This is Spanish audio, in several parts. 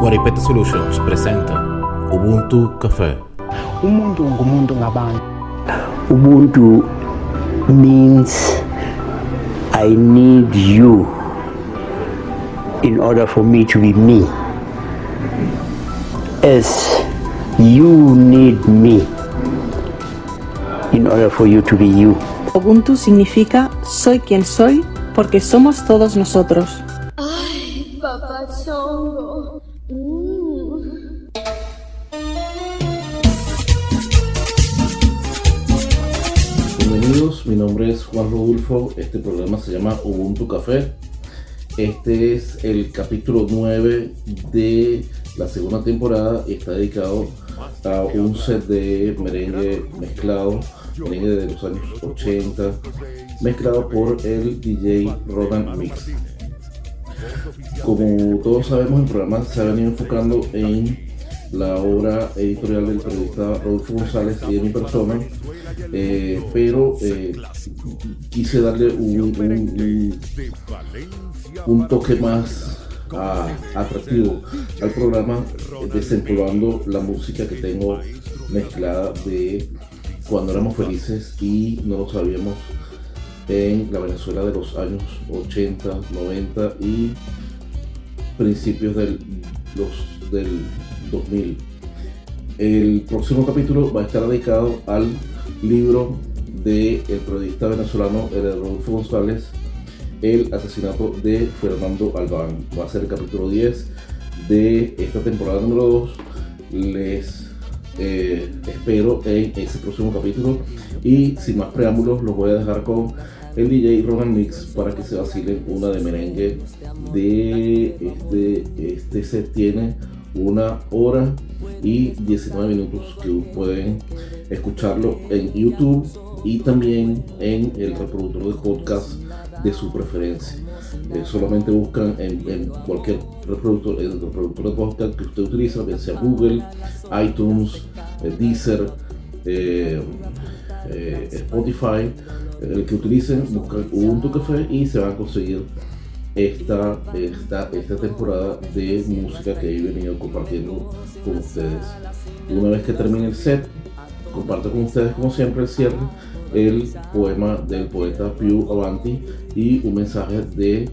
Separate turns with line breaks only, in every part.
Guaripeta Solutions presenta Ubuntu Café.
umuntu ngumuntu ngabantu. Ubuntu means i need you in order for me to be me. As you need me in order for you to be you
Ubuntu significa soy quien soy porque somos todos nosotros.
Ay, papachongo. Mm.
Bienvenidos, mi nombre es Juan Rodulfo. Este programa se llama Ubuntu Café. Este es el capítulo 9 de la segunda temporada y está dedicado a un set de merengue mezclado, merengue de los años 80, mezclado por el DJ Rodan Mix. Como todos sabemos, el programa se ha venido enfocando en la obra editorial del periodista Rodolfo González y de mi persona, eh, pero eh, quise darle un, un- un- toque más ah, atractivo al programa, desempolvando la música que tengo mezclada de cuando éramos felices y no lo sabíamos en la Venezuela de los años 80, 90 y principios del, los, del 2000. El próximo capítulo va a estar dedicado al libro del periodista venezolano de Rodolfo González, El asesinato de Fernando Albán. Va a ser el capítulo 10 de esta temporada número 2. Les eh, espero en ese próximo capítulo y sin más preámbulos los voy a dejar con el DJ Roman Mix para que se vacilen una de merengue de este, este set tiene una hora y 19 minutos que pueden escucharlo en YouTube y también en el reproductor de podcast de su preferencia. Eh, solamente buscan en, cualquier reproductor, de podcast que usted utiliza, bien sea Google, iTunes, eh, Deezer, eh, Spotify, el que utilicen, buscan Ubuntu Café y se van a conseguir esta, esta, esta temporada de música que he venido compartiendo con ustedes. Una vez que termine el set, comparto con ustedes como siempre el cierre, el poema del poeta Piu Avanti y un mensaje de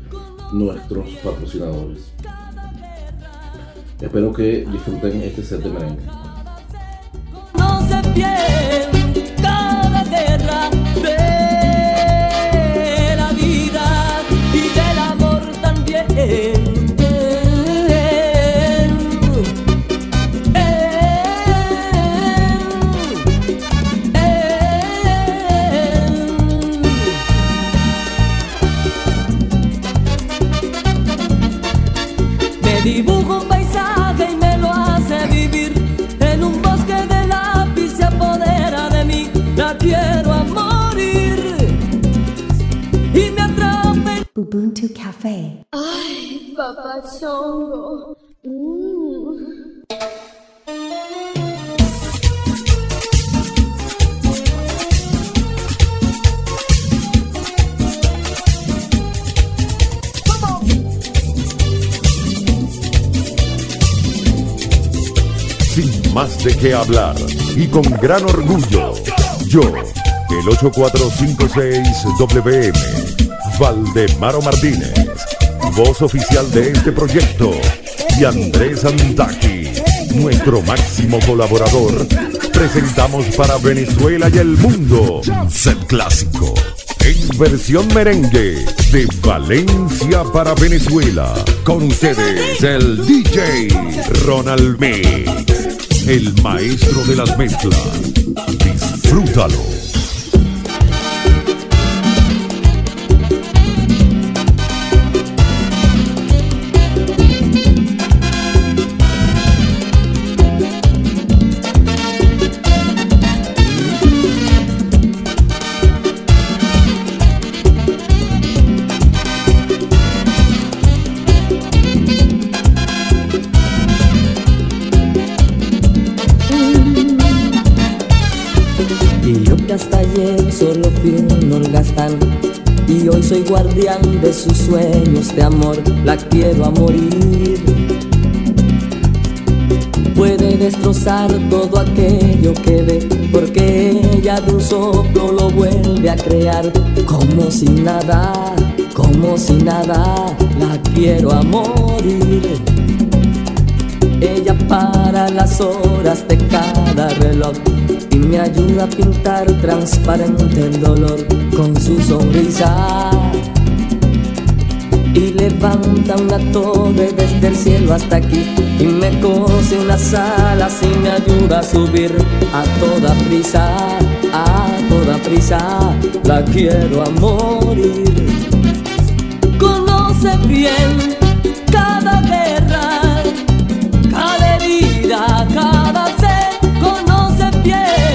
nuestros patrocinadores. Espero que disfruten este set de merengue.
no
Ubuntu Cafe.
Ay, papachongo. Mm.
sin más de qué hablar y con gran orgullo. Yo, el 8456WM, Valdemaro Martínez, voz oficial de este proyecto, y Andrés Antaki, nuestro máximo colaborador, presentamos para Venezuela y el mundo Set Clásico. En versión merengue de Valencia para Venezuela. Con ustedes el DJ Ronald Mix, el maestro de las mezclas. Disfrútalo.
Guardián de sus sueños de amor, la quiero a morir. Puede destrozar todo aquello que ve, porque ella de un soplo lo vuelve a crear, como si nada, como si nada, la quiero a morir. Para las horas de cada reloj y me ayuda a pintar transparente el dolor con su sonrisa. Y levanta una torre desde el cielo hasta aquí y me cose unas alas y me ayuda a subir a toda prisa, a toda prisa. La quiero a morir. Conoce bien cada guerra conoce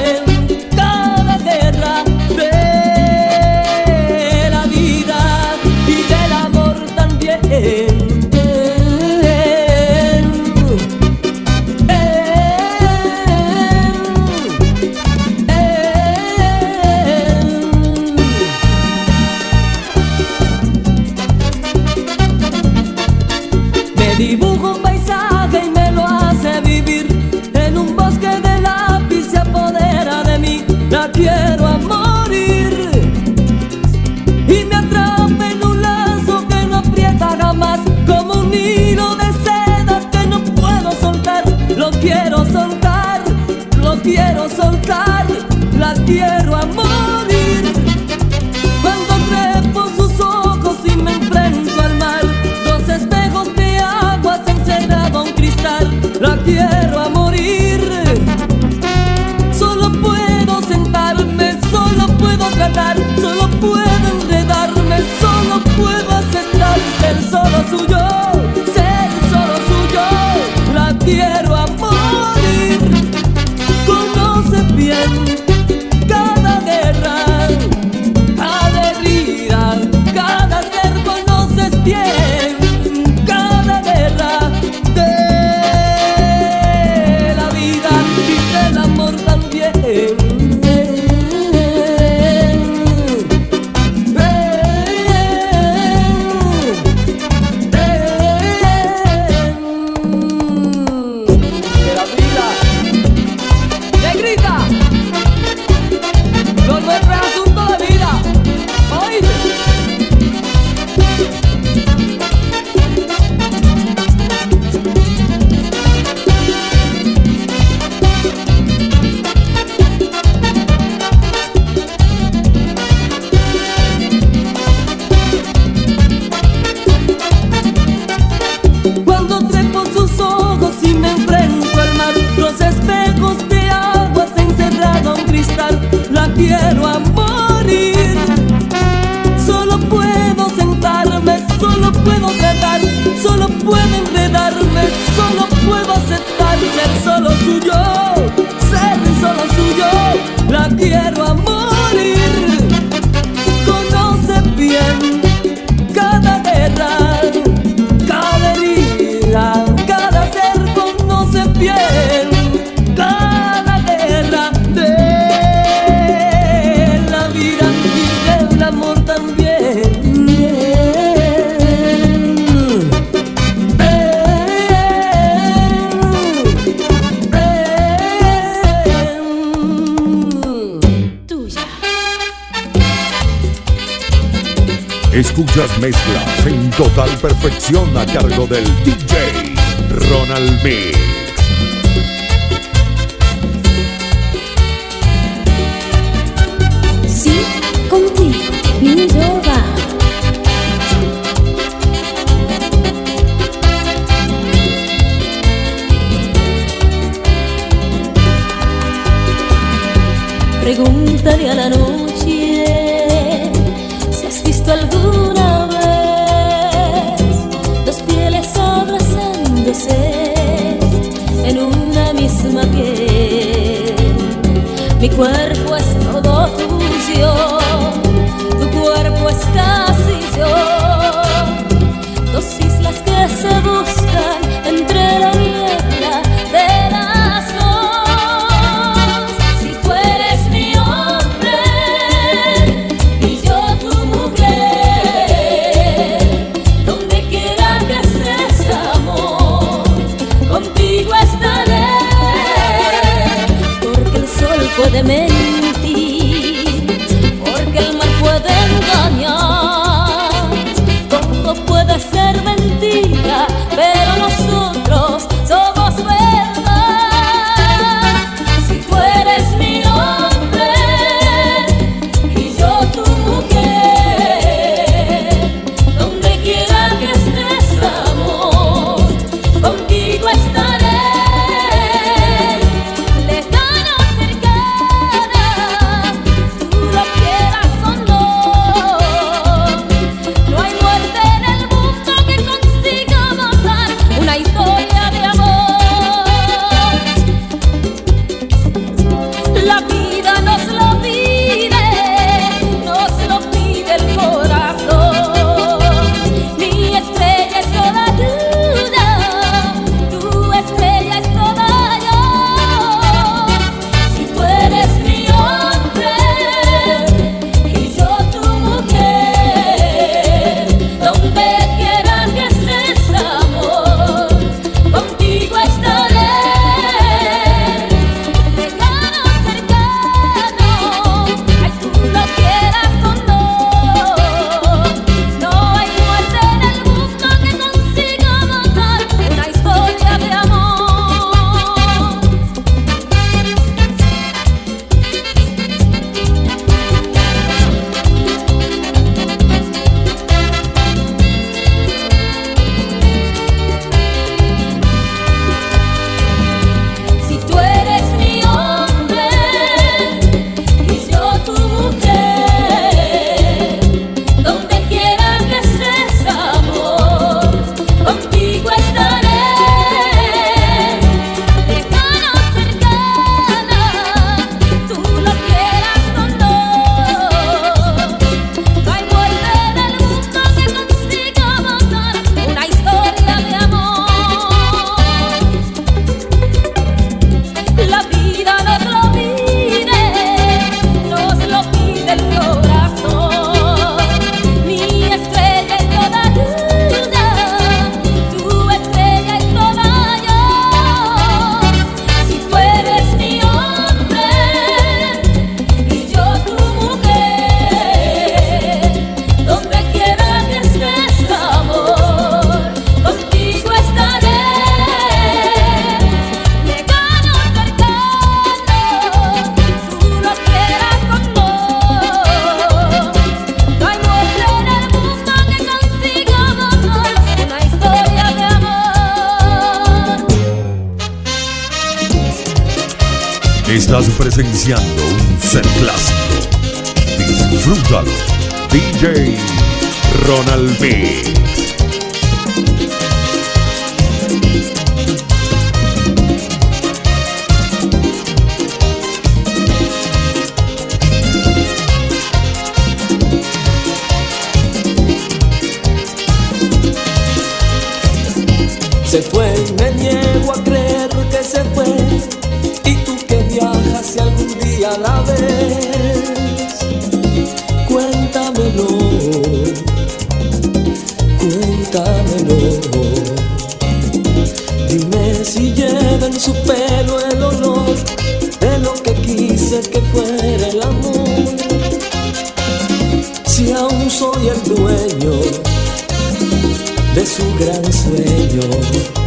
quiero soltar La quiero a morir cuando trepo sus ojos y me enfrento al mar Dos espejos de agua se encerrado un cristal La quiero a morir Solo puedo sentarme, solo puedo tratar Solo puedo enredarme, solo puedo aceptar Ser solo suyo, ser solo suyo La quiero
Escuchas mezclas en total perfección a cargo del DJ Ronald Mix.
su gran sueño.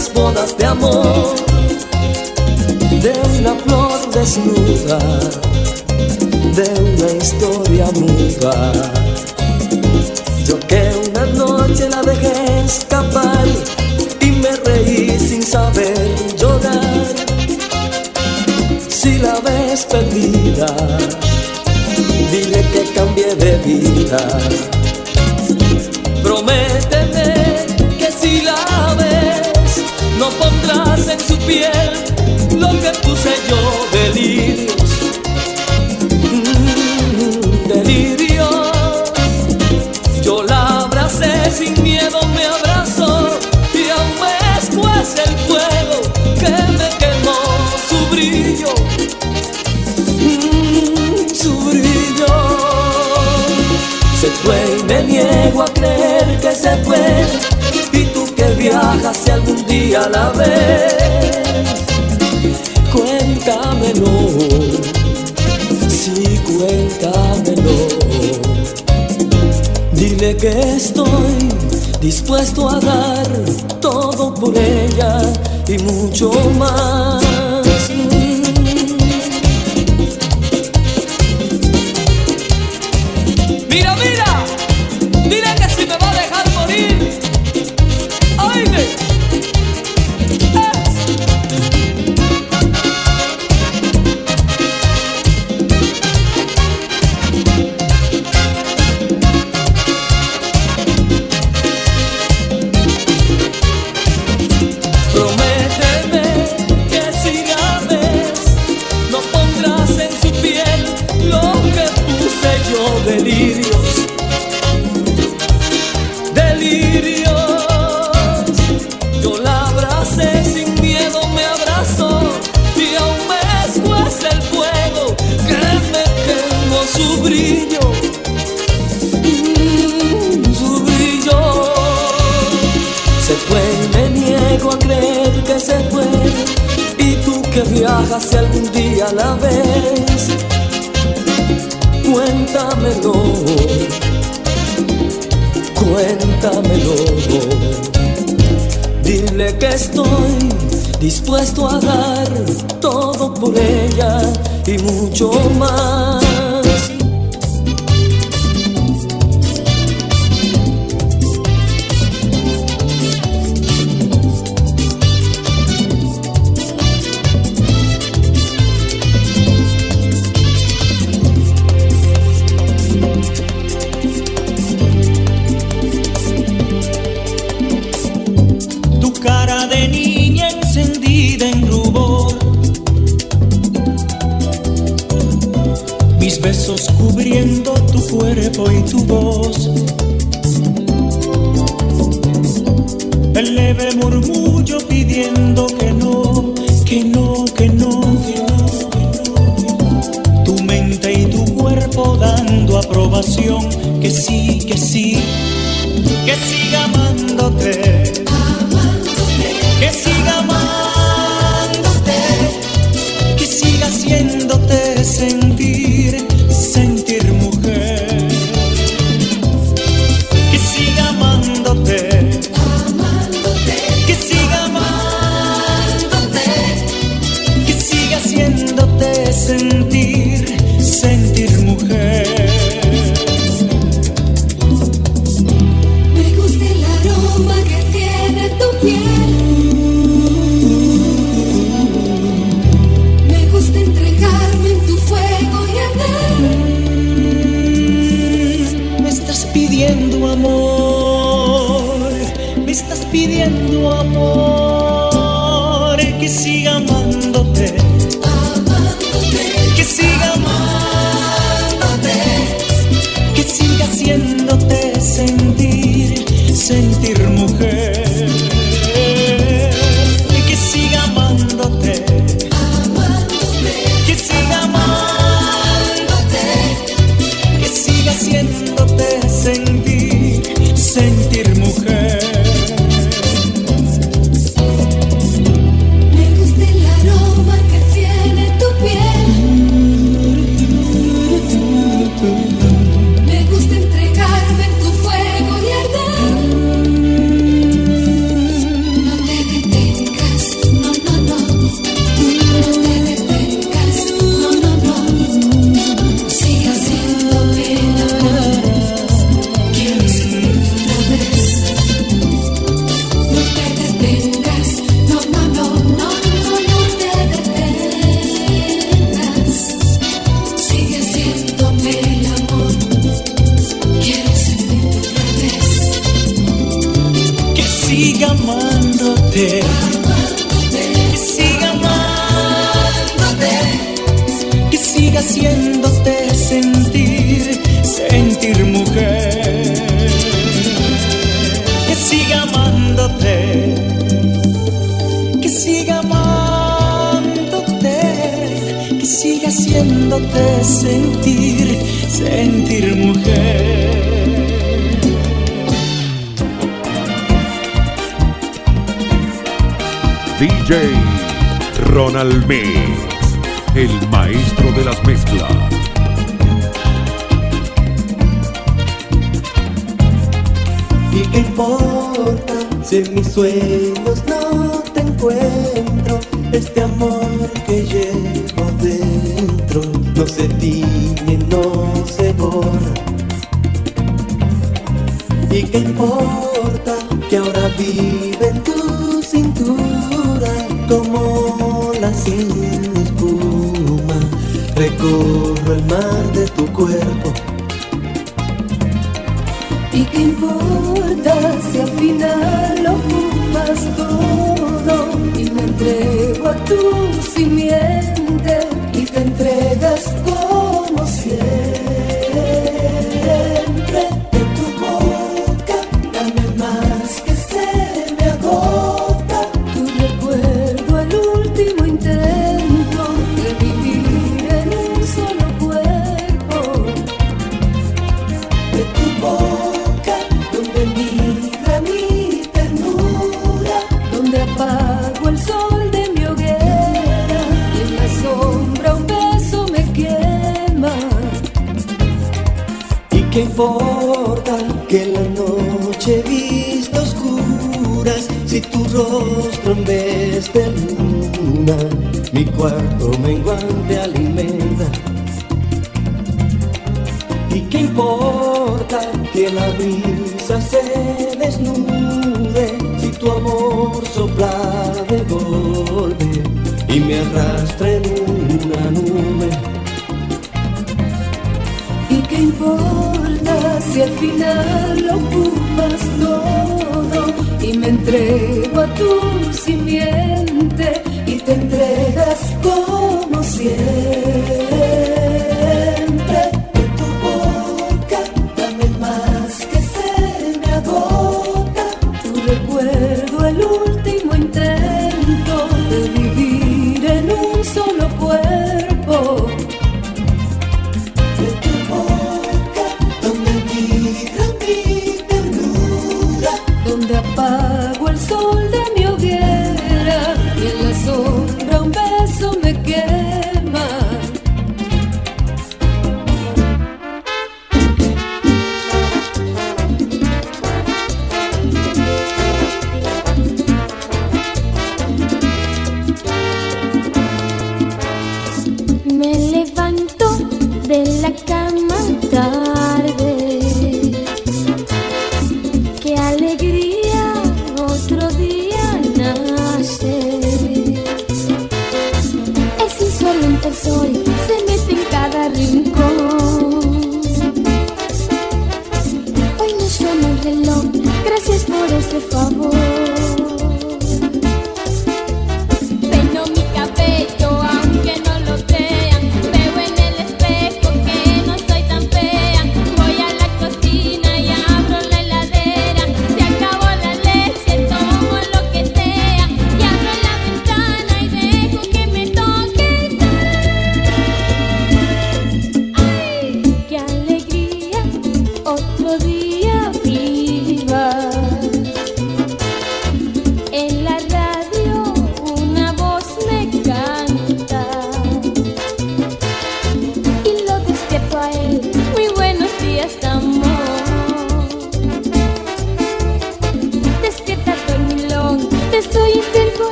las bodas de amor de una flor desnuda, de una historia muda. Yo que una noche la dejé escapar y me reí sin saber llorar. Si la ves perdida, dile que cambie de vida lo que puse yo delirios, mm, delirios. Yo la abracé sin miedo, me abrazó y aún me escuece el fuego que me quemó su brillo, mm, su brillo. Se fue y me niego a creer que se fue. Y tú que viajas si algún día la ves cuéntamelo. Dile que estoy dispuesto a dar todo por ella y mucho más.
Mira, mira. pidiendo amor, me estás pidiendo amor, que siga amándote, amándote que siga amándote, que siga haciéndote sentir.
Entrego a tu simiente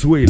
Venezuela,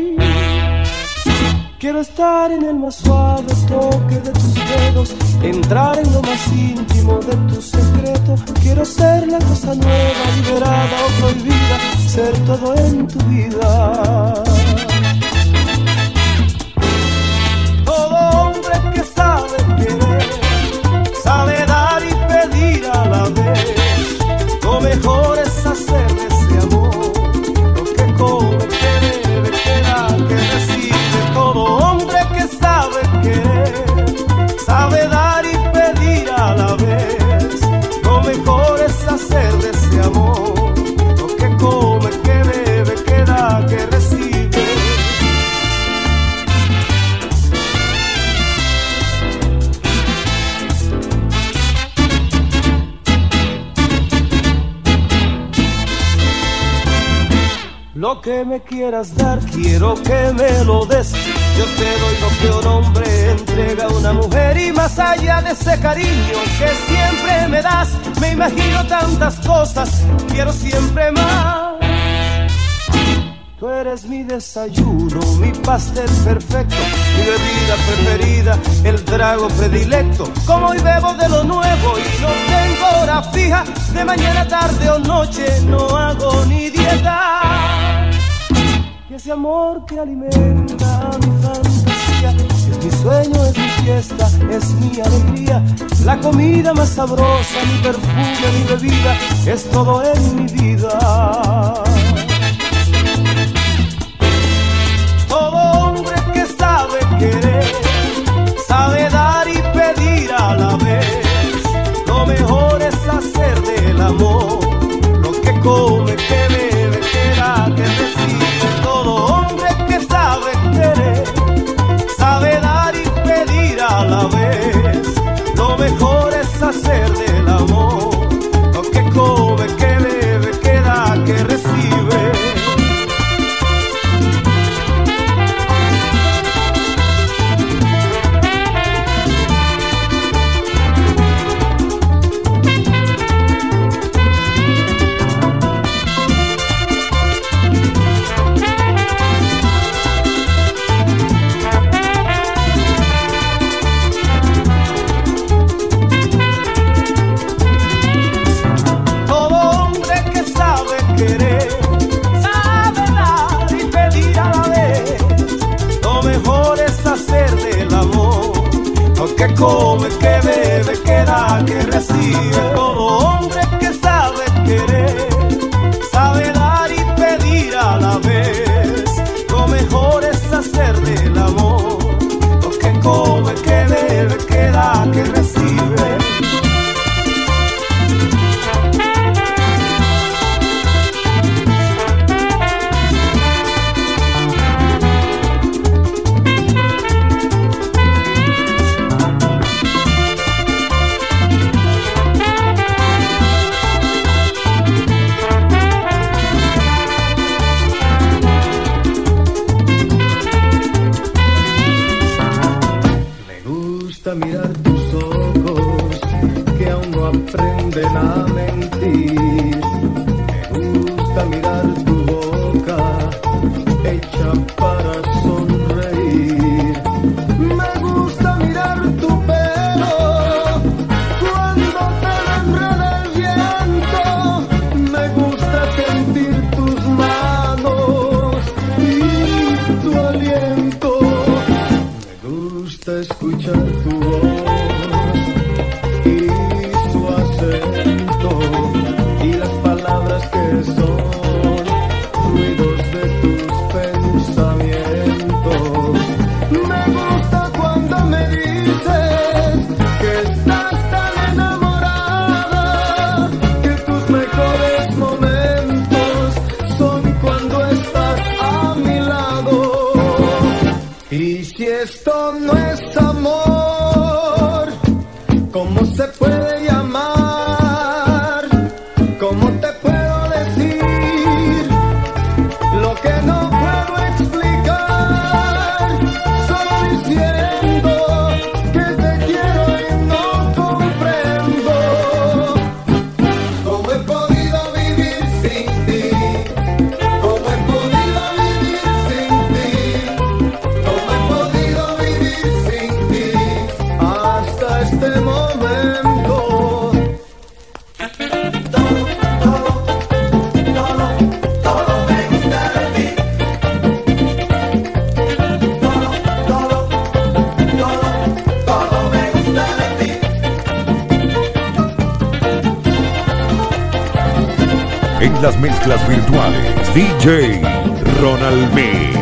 Quiero estar en el más suave toque de tus dedos, entrar en lo más íntimo de tu secreto. Quiero ser la cosa nueva, liberada o prohibida, ser todo en tu vida. Todo hombre que sabe querer, sabe dar y pedir a la vez. Lo mejor que me quieras dar, quiero que me lo des. Yo te doy lo que un hombre entrega a una mujer y más allá de ese cariño que siempre me das, me imagino tantas cosas, quiero siempre más. Tú eres mi desayuno, mi pastel perfecto, mi bebida preferida, el trago predilecto. Como hoy bebo de lo nuevo y no tengo hora fija, de mañana, tarde o noche no hago ni dieta. Ese amor que alimenta mi fantasía, es mi sueño, es mi fiesta, es mi alegría. La comida más sabrosa, mi perfume, mi bebida, es todo en mi vida. Todo hombre que sabe querer, sabe dar y pedir a la vez. Lo mejor es hacer del amor
las
mezclas virtuales, DJ Ronald Mix.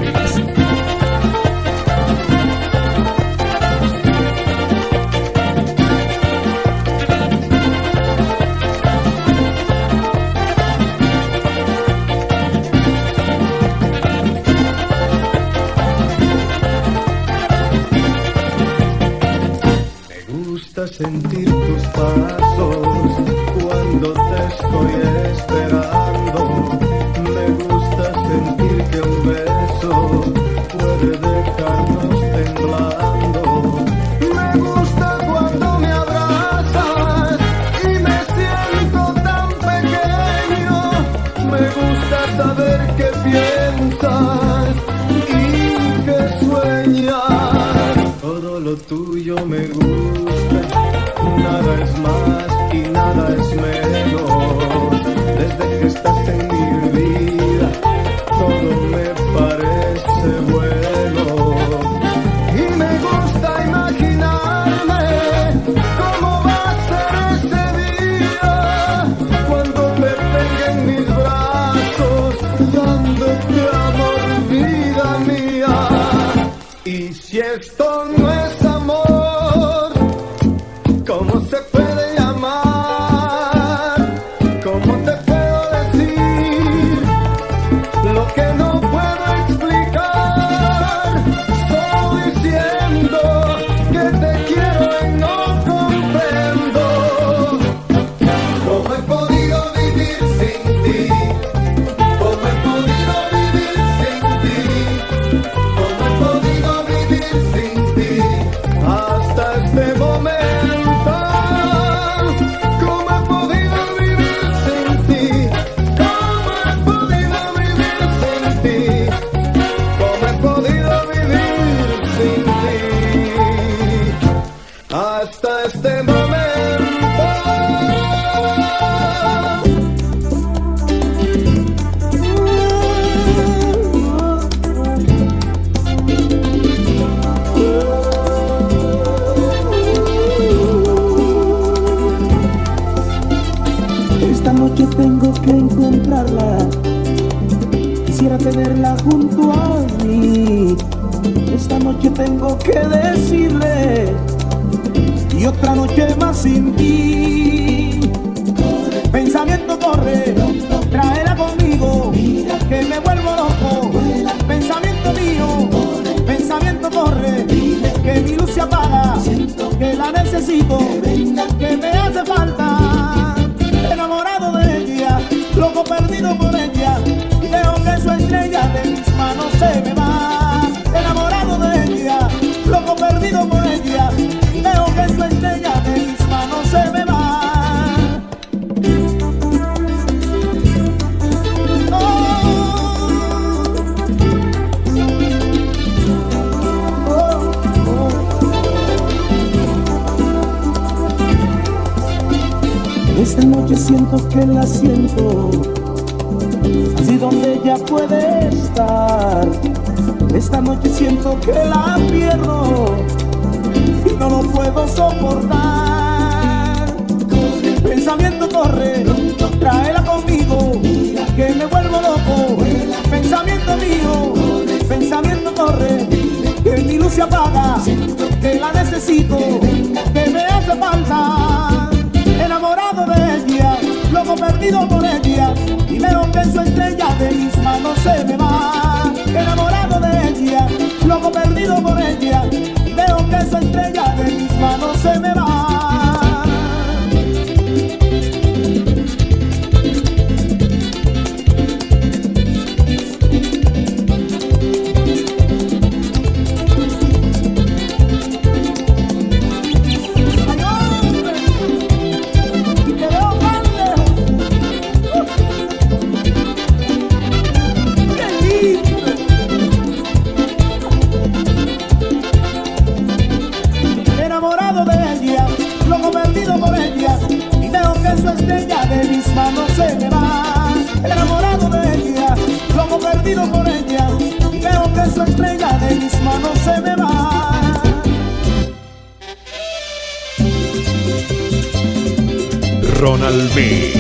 Ronald B.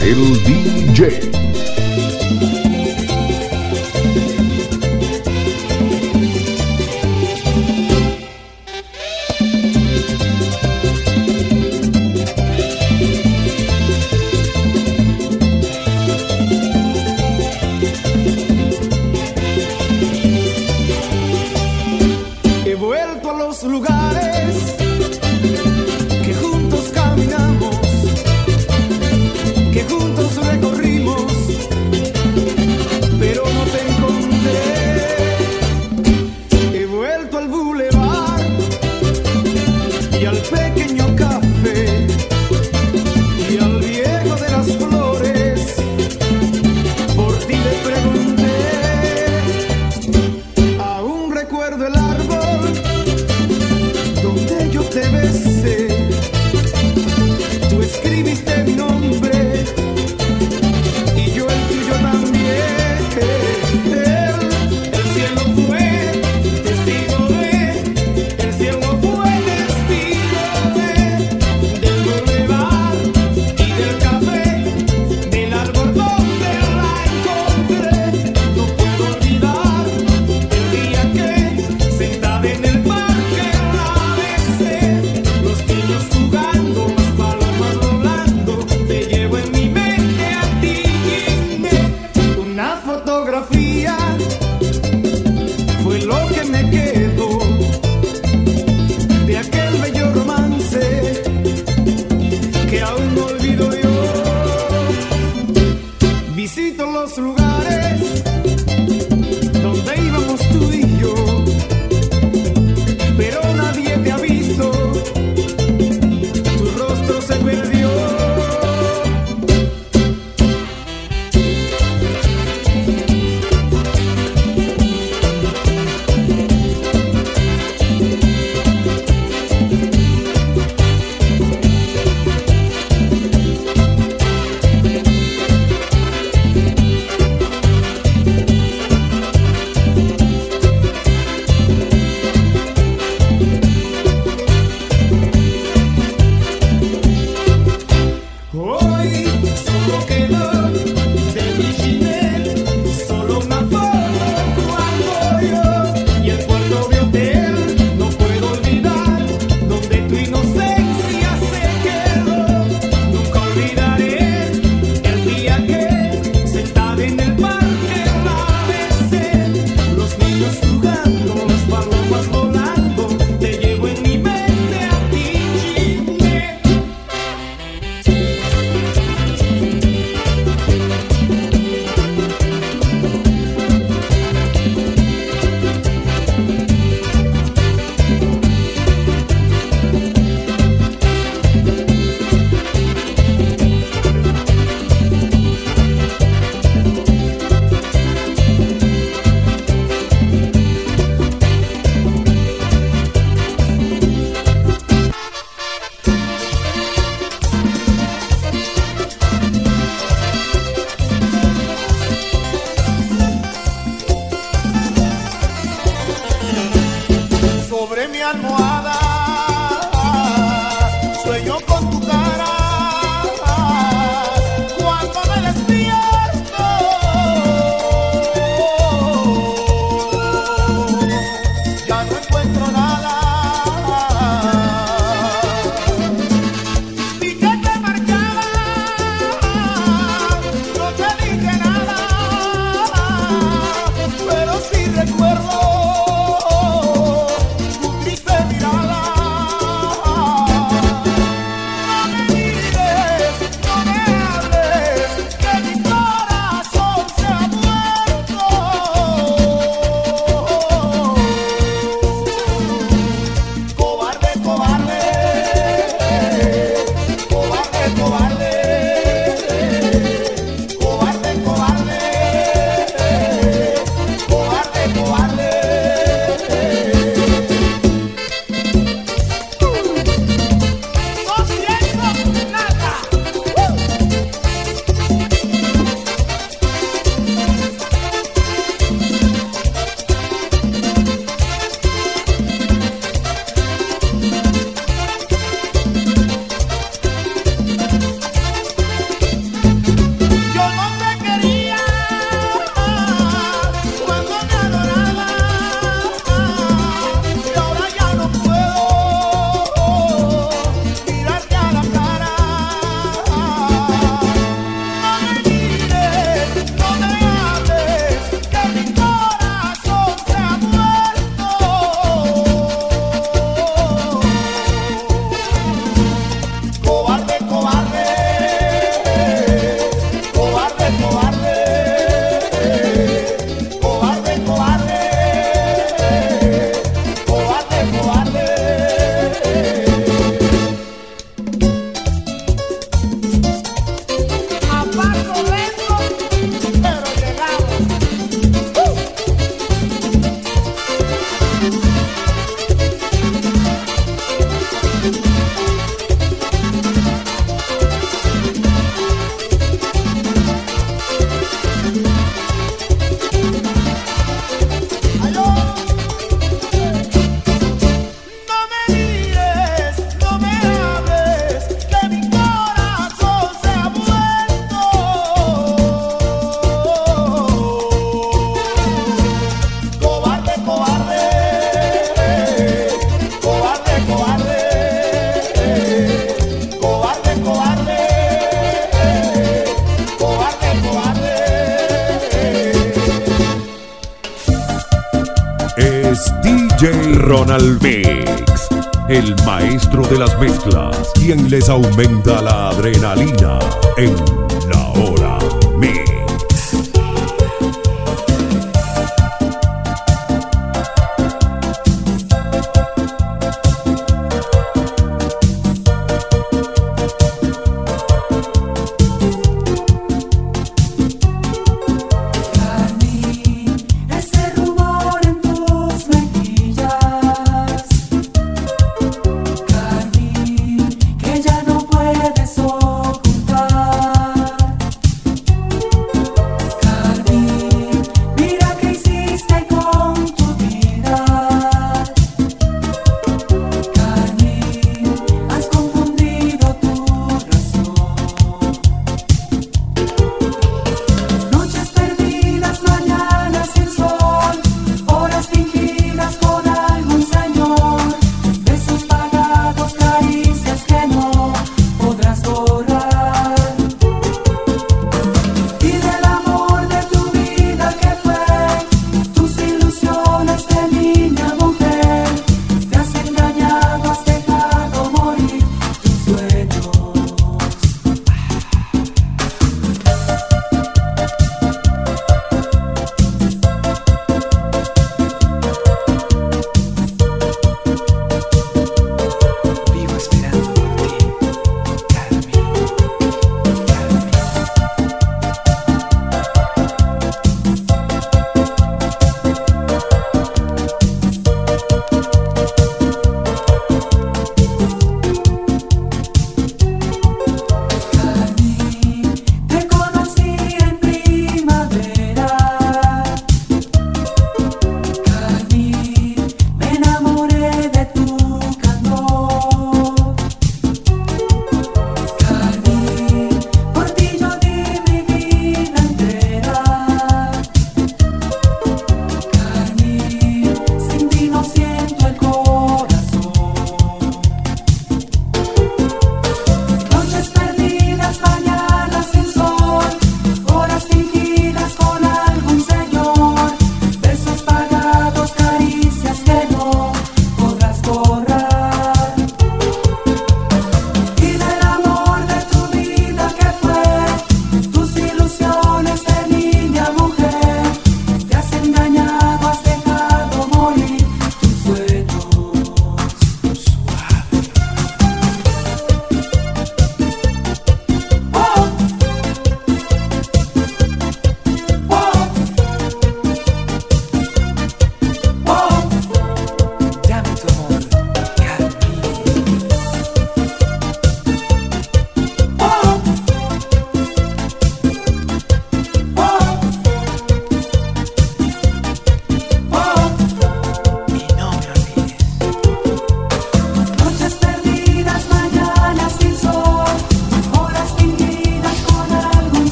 El DJ.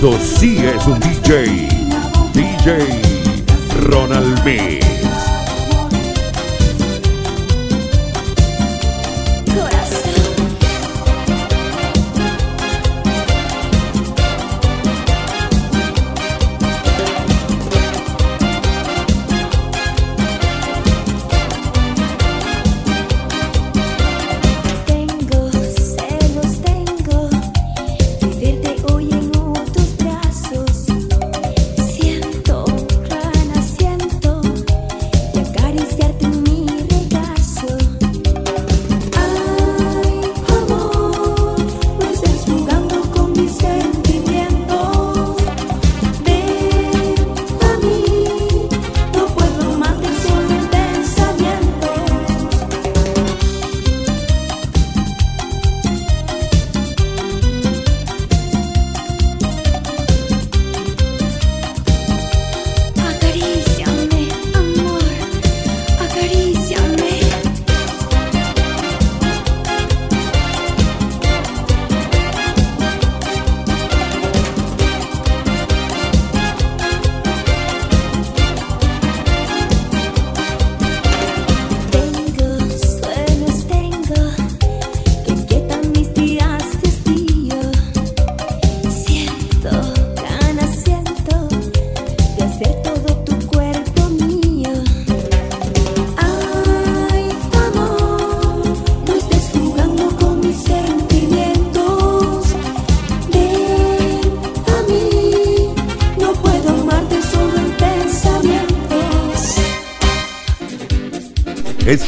205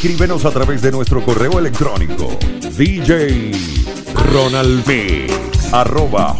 Escríbenos a través de nuestro correo electrónico dj arroba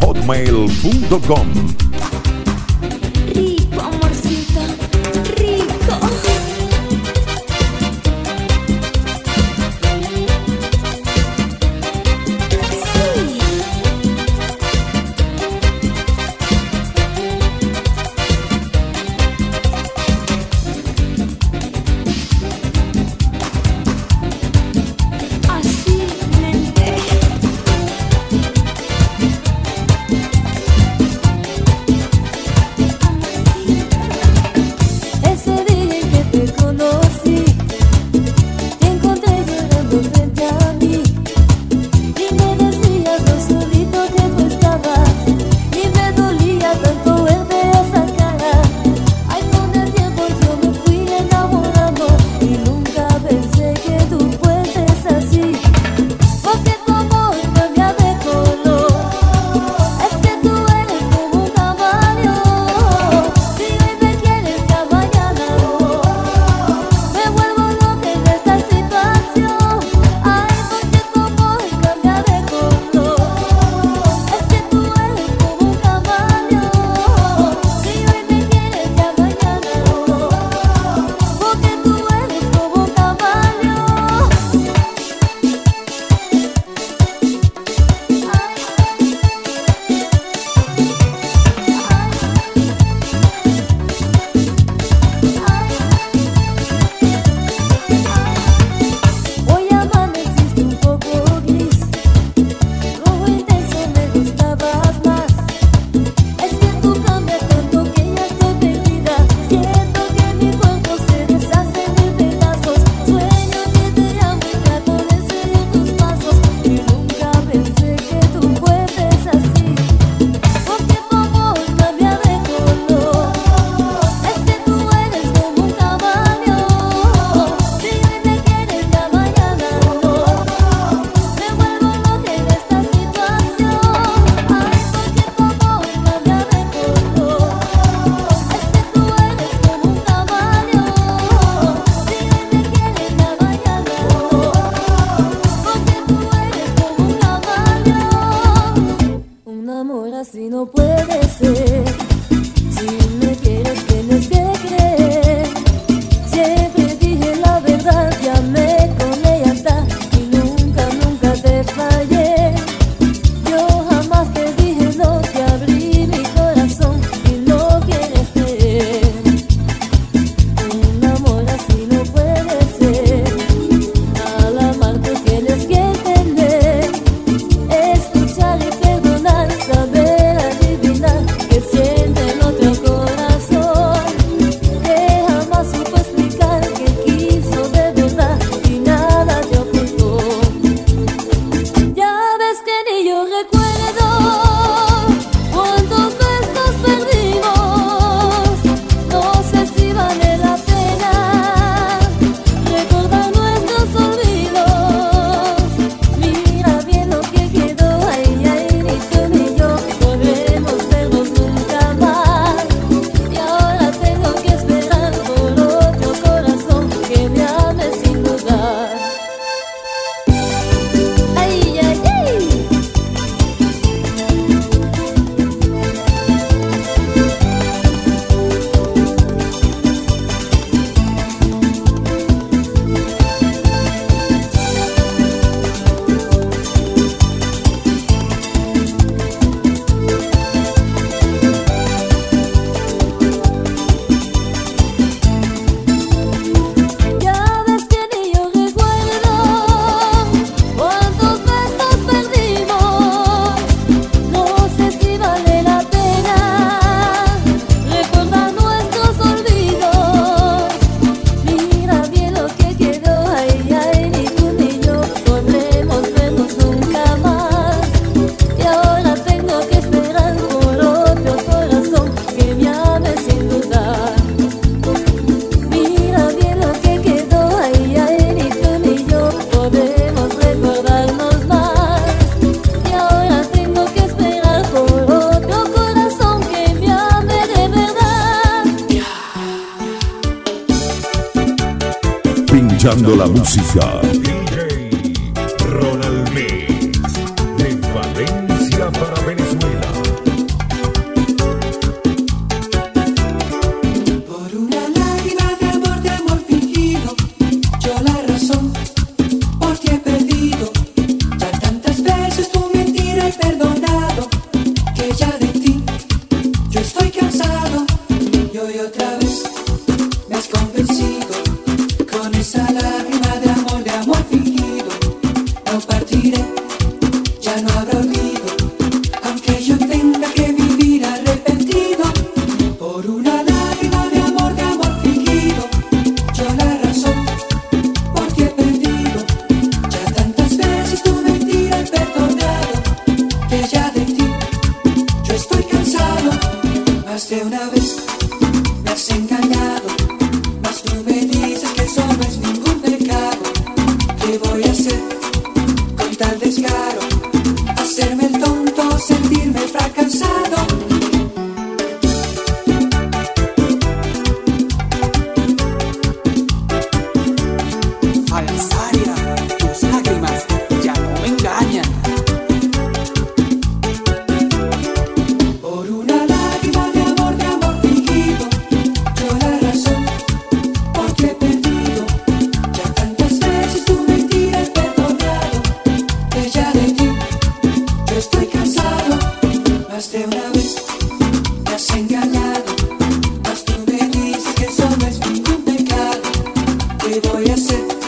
te conhecer.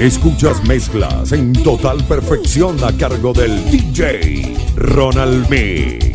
Escuchas mezclas en total perfección a cargo del DJ Ronald Mix.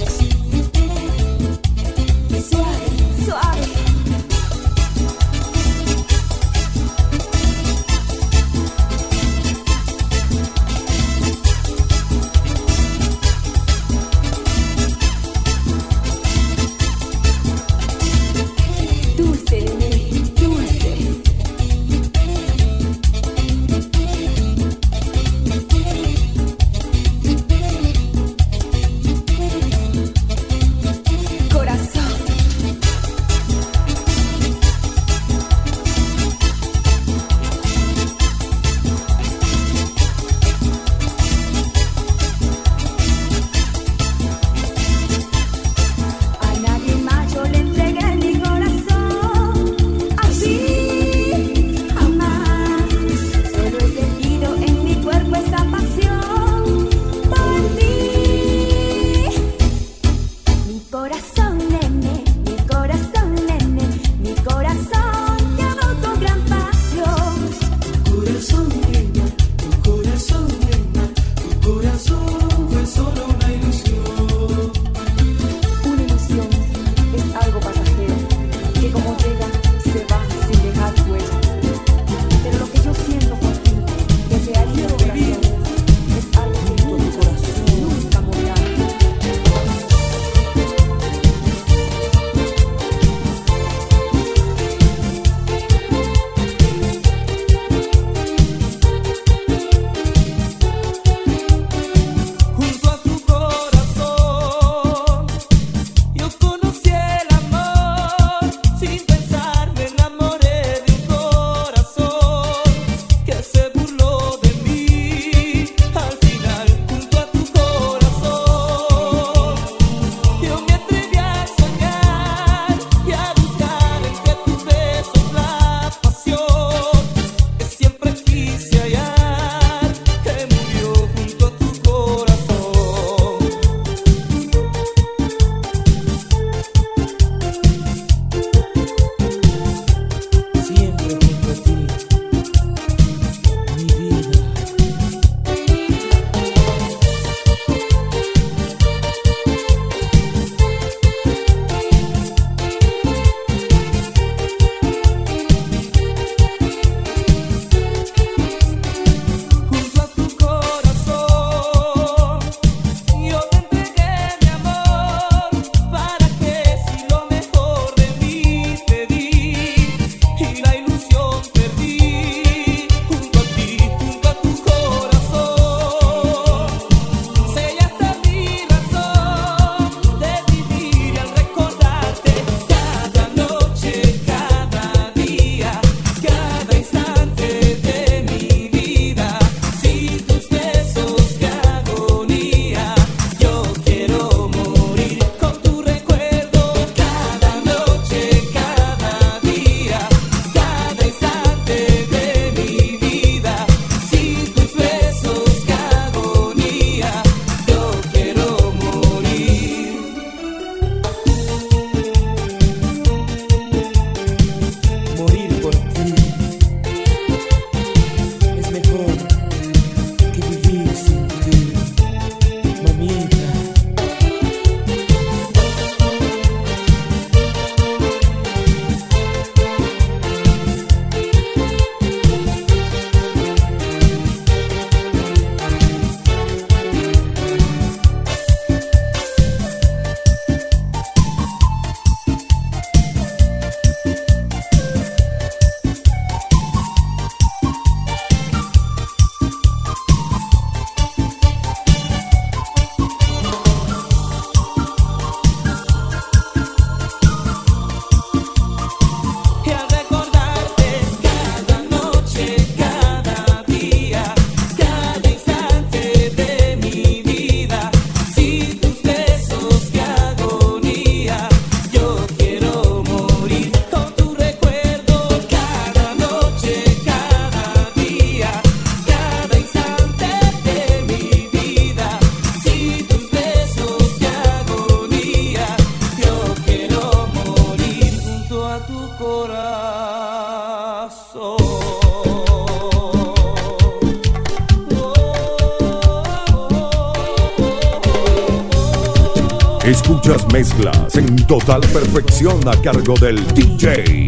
perfección a cargo del DJ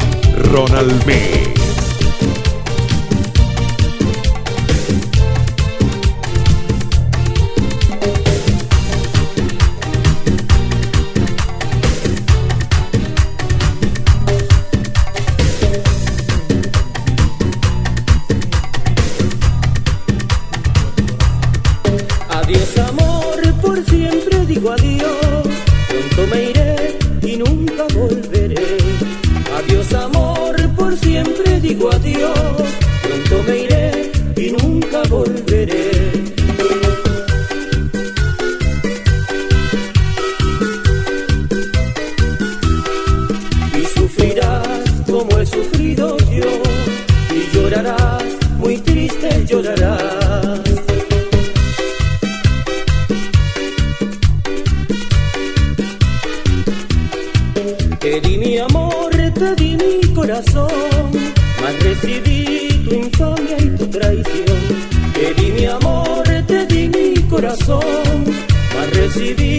Ronald
Mee. corazón
va
a recibir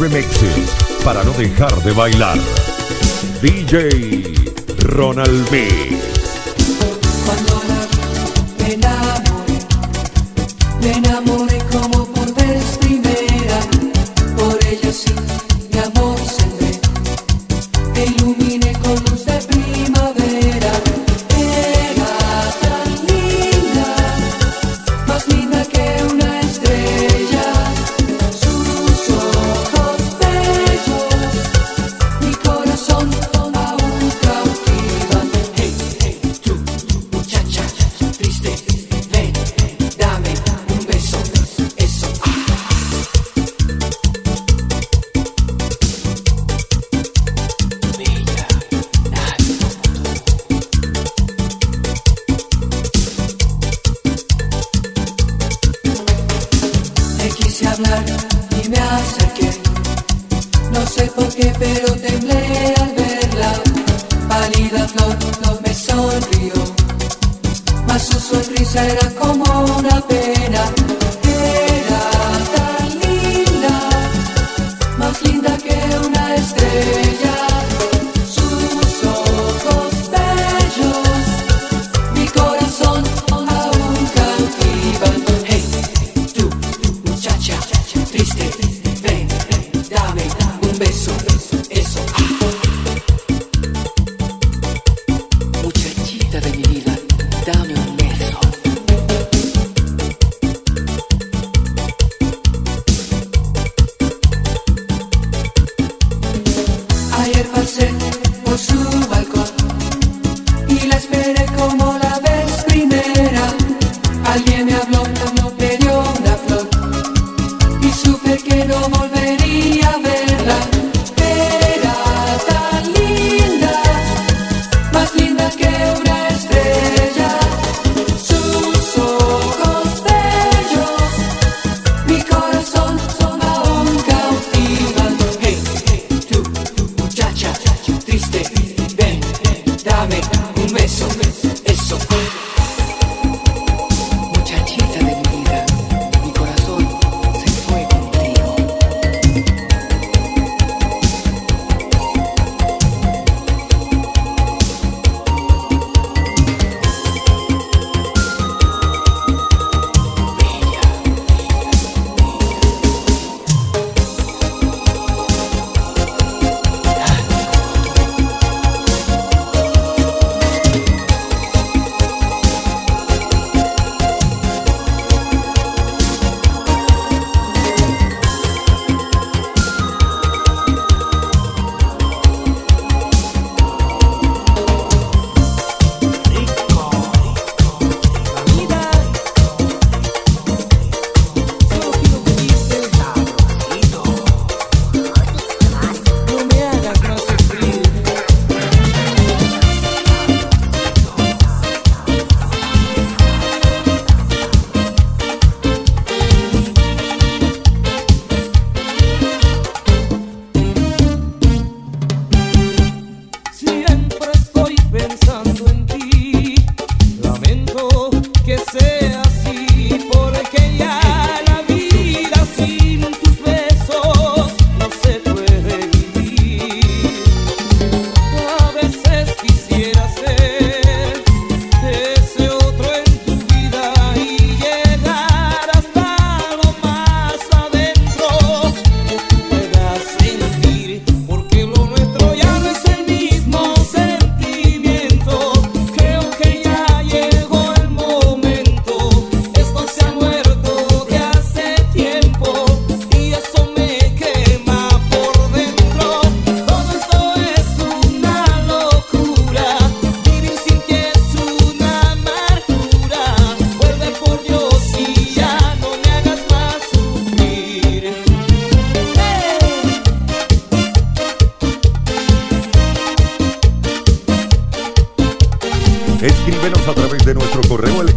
remixes para no dejar de bailar. DJ Ronald
B.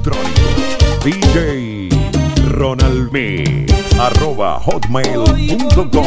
electrónico DJ Ronaldmix arroba
Hoy
hotmail.com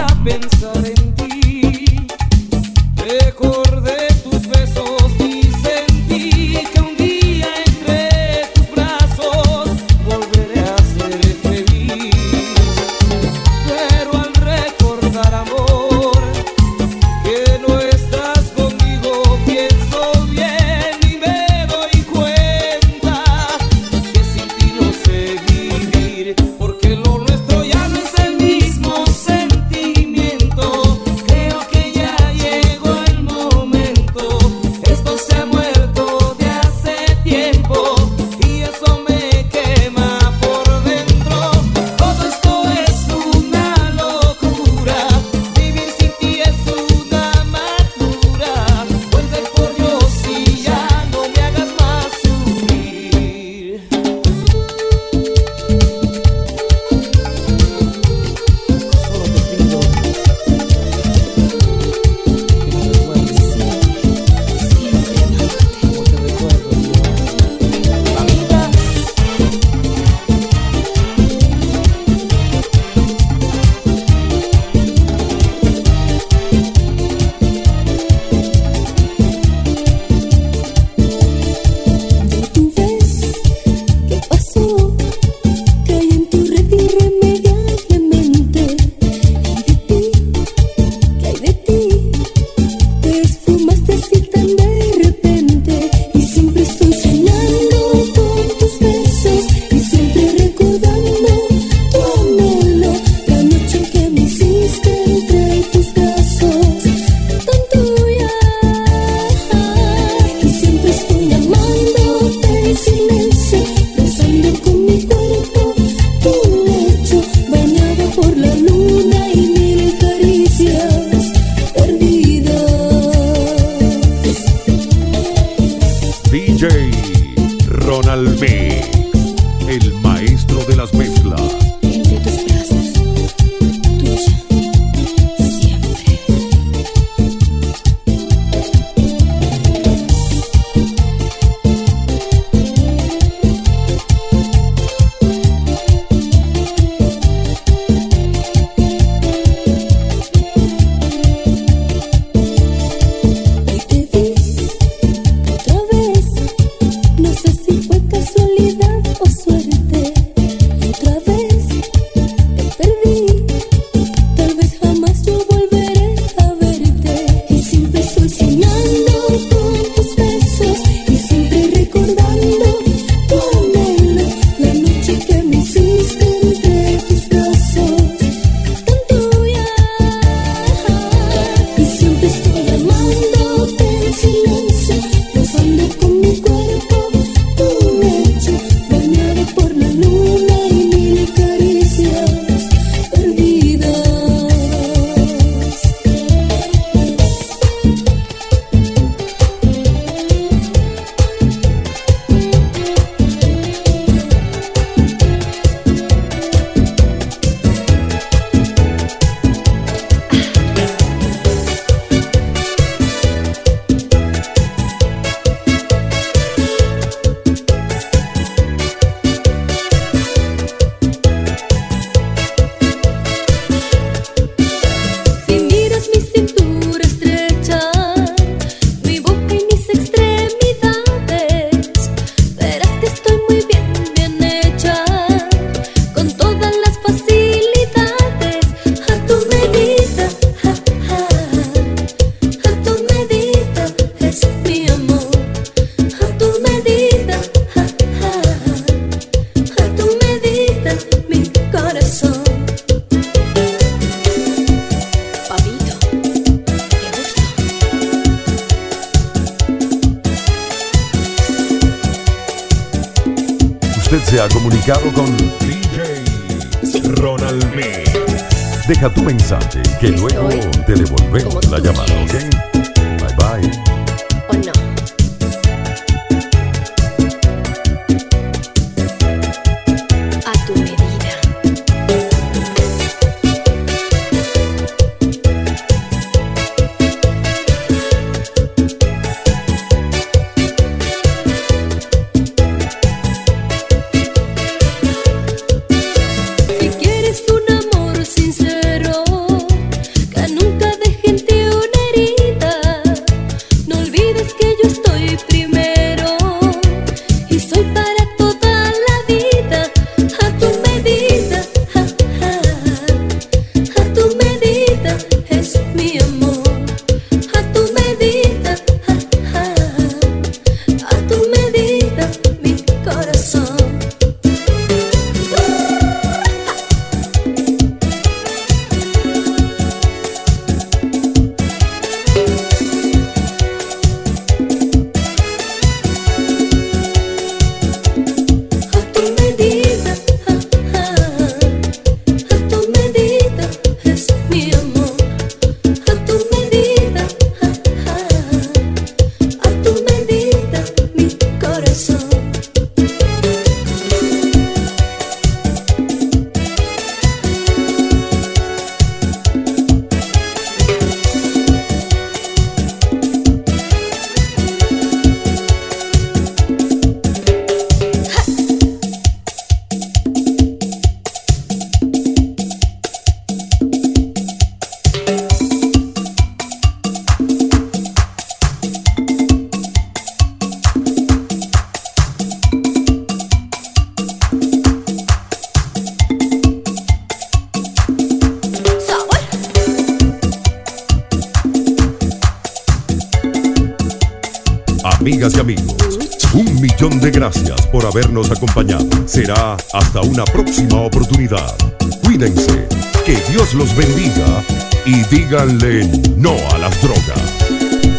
díganle no a las drogas.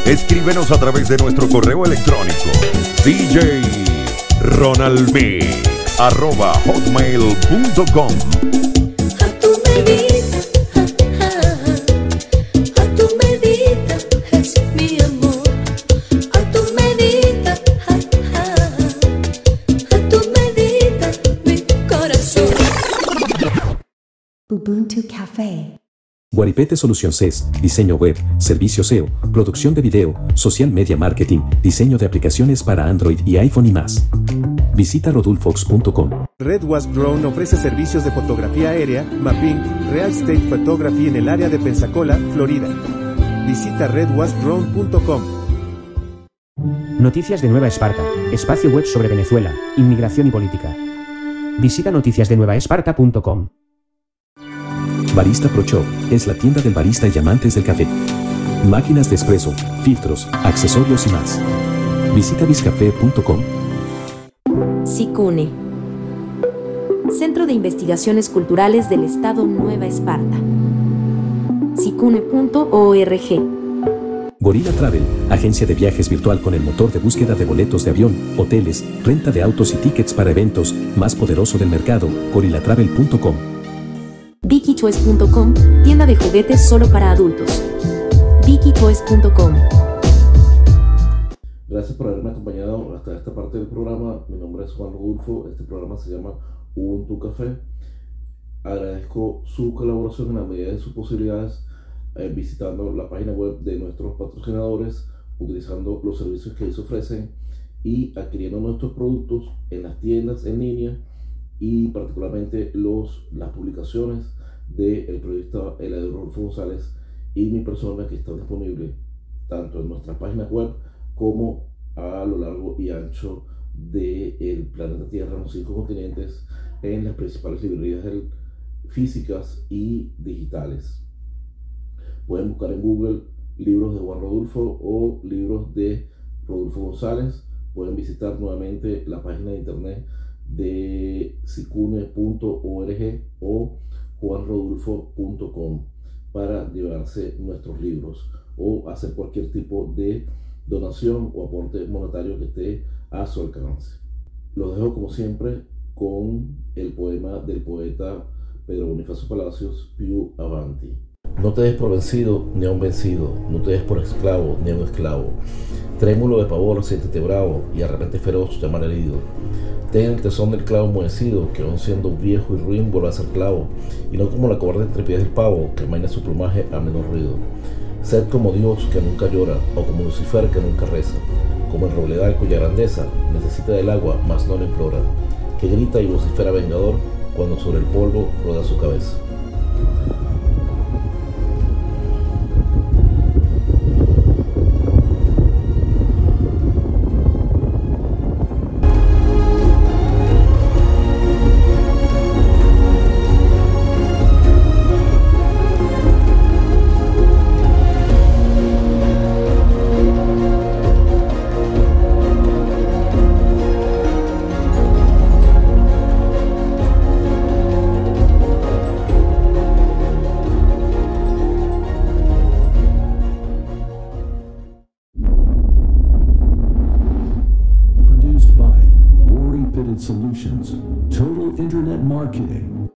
Escríbenos a través de nuestro correo electrónico DJ Ronald arroba hotmail.com
Guaripete Solución CES, diseño web, servicio SEO, producción de video, social media marketing, diseño de aplicaciones para Android y iPhone y más. Visita rodulfox.com.
Red Wasp Drone ofrece servicios de fotografía aérea, mapping, real estate photography en el área de Pensacola, Florida. Visita redwaspdrone.com.
Noticias de Nueva Esparta, espacio web sobre Venezuela, inmigración y política. Visita noticiasdenuevaesparta.com.
Barista Pro Shop es la tienda del barista y amantes del café. Máquinas de espresso, filtros, accesorios y más. Visita biscafé.com.
SICUNE. Centro de Investigaciones Culturales del Estado Nueva Esparta. sicune.org.
Gorilla Travel, agencia de viajes virtual con el motor de búsqueda de boletos de avión, hoteles, renta de autos y tickets para eventos, más poderoso del mercado, gorillatravel.com.
VickyChoice.com, tienda de juguetes solo para adultos. VickyChoice.com.
Gracias por haberme acompañado hasta esta parte del programa. Mi nombre es Juan Rodulfo. Este programa se llama Ubuntu Café. Agradezco su colaboración en la medida de sus posibilidades eh, visitando la página web de nuestros patrocinadores, utilizando los servicios que ellos ofrecen y adquiriendo nuestros productos en las tiendas en línea y particularmente los, las publicaciones del periodista Eladio Rodolfo González y mi persona que está disponible tanto en nuestra página web como a lo largo y ancho del planeta Tierra, en los cinco continentes, en las principales librerías físicas y digitales. Pueden buscar en Google libros de Juan Rodulfo o libros de Rodulfo González. Pueden visitar nuevamente la página de internet de sicune.org o juanrodulfo.com para llevarse nuestros libros o hacer cualquier tipo de donación o aporte monetario que esté a su alcance. Los dejo como siempre con el poema del poeta Pedro Bonifacio Palacios, Più Avanti. No te des por vencido ni a un vencido, no te des por esclavo ni a un esclavo. Trémulo de pavor, siéntete bravo y de repente feroz llamar herido. Ten el tesón del clavo enmohecido, que aun siendo viejo y ruin vuelve a ser clavo, y no como la cobarde entrepiés del pavo, que amaina su plumaje a menor ruido. Sed como Dios que nunca llora, o como Lucifer que nunca reza, como el robledal cuya grandeza necesita del agua, mas no lo implora, que grita y vocifera vengador cuando sobre el polvo roda su cabeza.